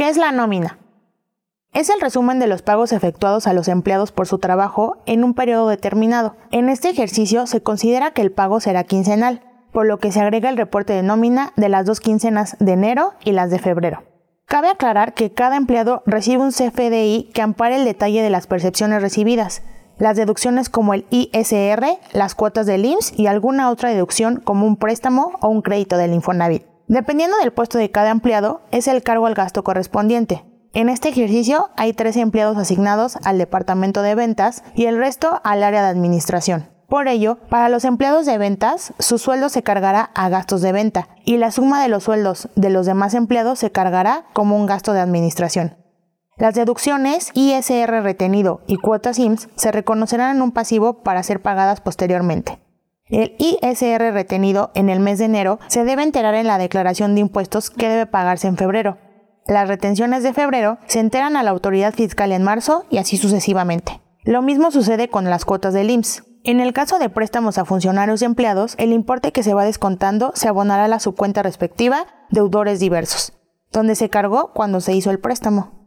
¿Qué es la nómina? Es el resumen de los pagos efectuados a los empleados por su trabajo en un periodo determinado. En este ejercicio se considera que el pago será quincenal, por lo que se agrega el reporte de nómina de las dos quincenas de enero y las de febrero. Cabe aclarar que cada empleado recibe un CFDI que ampara el detalle de las percepciones recibidas, las deducciones como el ISR, las cuotas del IMSS y alguna otra deducción como un préstamo o un crédito del Infonavit. Dependiendo del puesto de cada empleado, es el cargo al gasto correspondiente. En este ejercicio hay tres empleados asignados al departamento de ventas y el resto al área de administración. Por ello, para los empleados de ventas, su sueldo se cargará a gastos de venta y la suma de los sueldos de los demás empleados se cargará como un gasto de administración. Las deducciones ISR retenido y cuotas IMSS se reconocerán en un pasivo para ser pagadas posteriormente. El ISR retenido en el mes de enero se debe enterar en la declaración de impuestos que debe pagarse en febrero, las retenciones de febrero se enteran a la autoridad fiscal en marzo y así sucesivamente. Lo mismo sucede con las cuotas del IMSS. En el caso de préstamos a funcionarios y empleados, el importe que se va descontando se abonará a la subcuenta respectiva, deudores diversos, donde se cargó cuando se hizo el préstamo.